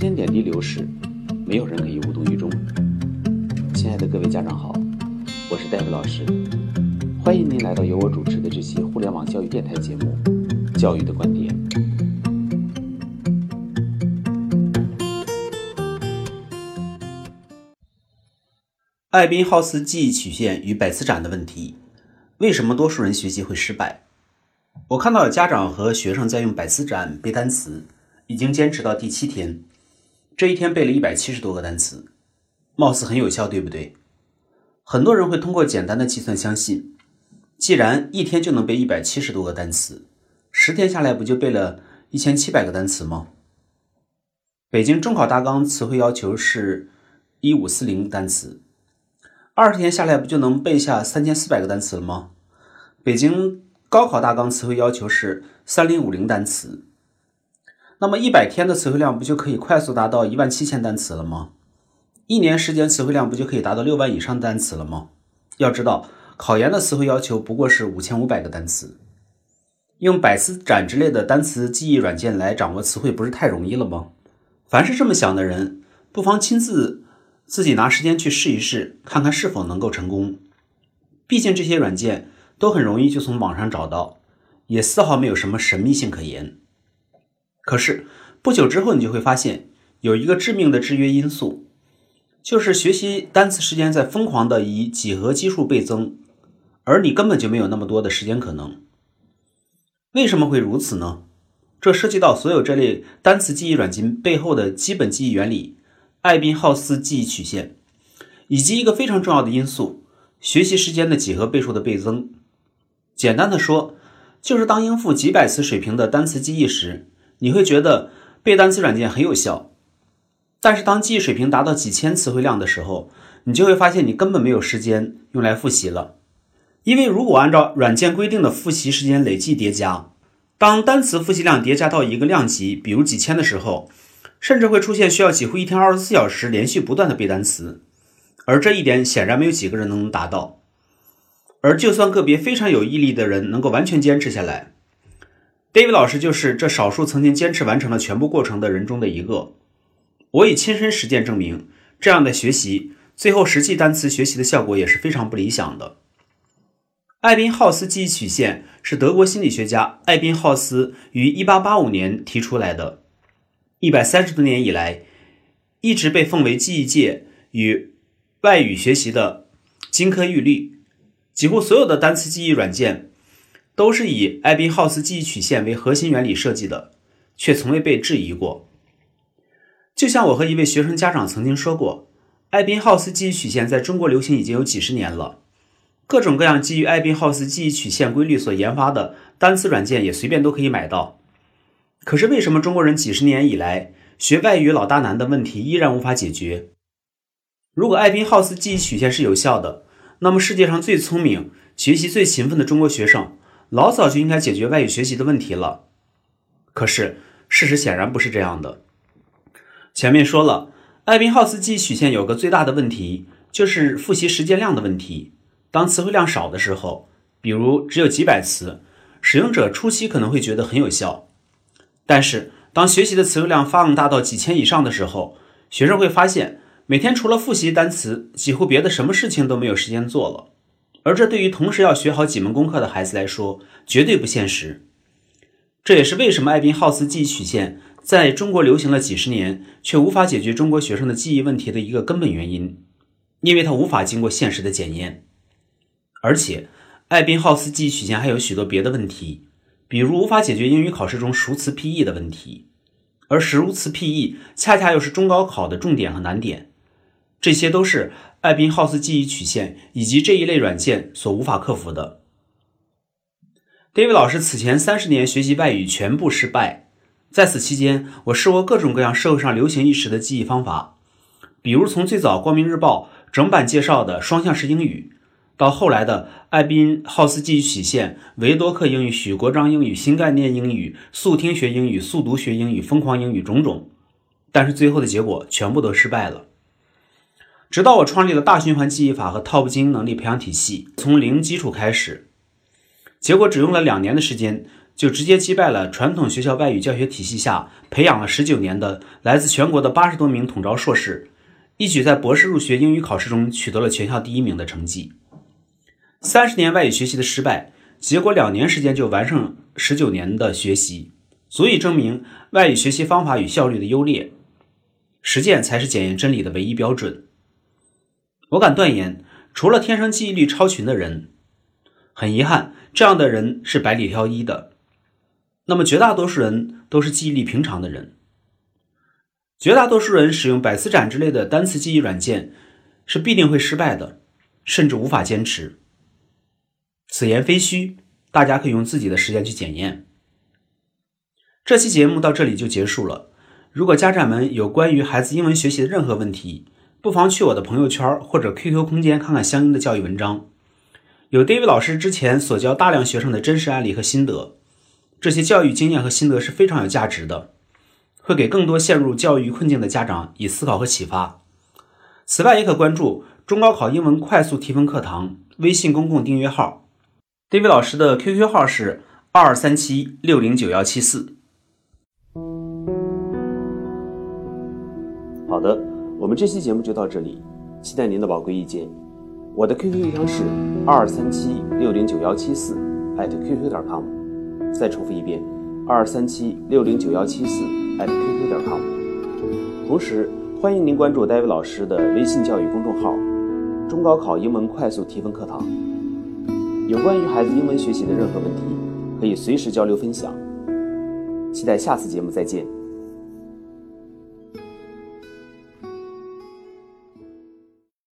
间点滴流逝，没有人可以无动于衷。亲爱的各位家长好，我是戴夫老师，欢迎您来到由我主持的这期互联网教育电台节目《教育的观点》。艾宾浩斯记忆曲线与百词斩的问题，为什么多数人学习会失败？我看到有家长和学生在用百词斩背单词，已经坚持到第七天，这一天背了一百七十多个单词，貌似很有效，对不对？很多人会通过简单的计算相信，既然一天就能背一百七十多个单词，十天下来不就背了一千七百个单词吗？北京中考大纲词汇要求是一五四零单词。二十天下来不就能背下三千四百个单词了吗？北京高考大纲词汇要求是三零五零单词，那么一百天的词汇量不就可以快速达到一万七千单词了吗？一年时间词汇量不就可以达到六万以上单词了吗？要知道，考研的词汇要求不过是五千五百个单词，用百词斩之类的单词记忆软件来掌握词汇，不是太容易了吗？凡是这么想的人，不妨亲自。自己拿时间去试一试，看看是否能够成功。毕竟这些软件都很容易就从网上找到，也丝毫没有什么神秘性可言。可是不久之后，你就会发现有一个致命的制约因素，就是学习单词时间在疯狂的以几何基数倍增，而你根本就没有那么多的时间可能。为什么会如此呢？这涉及到所有这类单词记忆软件背后的基本记忆原理。艾宾浩斯记忆曲线，以及一个非常重要的因素——学习时间的几何倍数的倍增。简单的说，就是当应付几百词水平的单词记忆时，你会觉得背单词软件很有效；但是当记忆水平达到几千词汇量的时候，你就会发现你根本没有时间用来复习了。因为如果按照软件规定的复习时间累计叠加，当单词复习量叠加到一个量级，比如几千的时候，甚至会出现需要几乎一天二十四小时连续不断的背单词，而这一点显然没有几个人能达到。而就算个别非常有毅力的人能够完全坚持下来，David 老师就是这少数曾经坚持完成了全部过程的人中的一个。我以亲身实践证明，这样的学习最后实际单词学习的效果也是非常不理想的。艾宾浩斯记忆曲线是德国心理学家艾宾浩斯于1885年提出来的。一百三十多年以来，一直被奉为记忆界与外语学习的金科玉律。几乎所有的单词记忆软件都是以艾宾浩斯记忆曲线为核心原理设计的，却从未被质疑过。就像我和一位学生家长曾经说过，艾宾浩斯记忆曲线在中国流行已经有几十年了，各种各样基于艾宾浩斯记忆曲线规律所研发的单词软件也随便都可以买到。可是为什么中国人几十年以来学外语老大难的问题依然无法解决？如果艾宾浩斯记忆曲线是有效的，那么世界上最聪明、学习最勤奋的中国学生老早就应该解决外语学习的问题了。可是事实显然不是这样的。前面说了，艾宾浩斯记忆曲线有个最大的问题，就是复习时间量的问题。当词汇量少的时候，比如只有几百词，使用者初期可能会觉得很有效。但是，当学习的词汇量放大到几千以上的时候，学生会发现，每天除了复习单词，几乎别的什么事情都没有时间做了。而这对于同时要学好几门功课的孩子来说，绝对不现实。这也是为什么艾宾浩斯记忆曲线在中国流行了几十年，却无法解决中国学生的记忆问题的一个根本原因，因为它无法经过现实的检验。而且，艾宾浩斯记忆曲线还有许多别的问题。比如无法解决英语考试中熟词拼译的问题，而熟词 PE 恰恰又是中高考的重点和难点，这些都是艾宾浩斯记忆曲线以及这一类软件所无法克服的。David 老师此前三十年学习外语全部失败，在此期间，我试过各种各样社会上流行一时的记忆方法，比如从最早《光明日报》整版介绍的双向式英语。到后来的艾宾浩斯记忆曲线、维多克英语、许国璋英语、新概念英语、速听学英语、速读学英语、疯狂英语种种，但是最后的结果全部都失败了。直到我创立了大循环记忆法和 TOP 精英能力培养体系，从零基础开始，结果只用了两年的时间，就直接击败了传统学校外语教学体系下培养了十九年的来自全国的八十多名统招硕士，一举在博士入学英语考试中取得了全校第一名的成绩。三十年外语学习的失败，结果两年时间就完胜十九年的学习，足以证明外语学习方法与效率的优劣。实践才是检验真理的唯一标准。我敢断言，除了天生记忆力超群的人，很遗憾，这样的人是百里挑一的。那么，绝大多数人都是记忆力平常的人。绝大多数人使用百词斩之类的单词记忆软件，是必定会失败的，甚至无法坚持。此言非虚，大家可以用自己的时间去检验。这期节目到这里就结束了。如果家长们有关于孩子英文学习的任何问题，不妨去我的朋友圈或者 QQ 空间看看相应的教育文章，有 David 老师之前所教大量学生的真实案例和心得，这些教育经验和心得是非常有价值的，会给更多陷入教育困境的家长以思考和启发。此外，也可关注中高考英文快速提分课堂微信公共订阅号，David 老师的 QQ 号是二二三七六零九幺七四。好的。我们这期节目就到这里，期待您的宝贵意见。我的 QQ 邮箱是二三七六零九幺七四 @QQ 点 com。再重复一遍，二三七六零九幺七四 @QQ 点 com。同时，欢迎您关注戴维老师的微信教育公众号“中高考英文快速提分课堂”。有关于孩子英文学习的任何问题，可以随时交流分享。期待下次节目再见。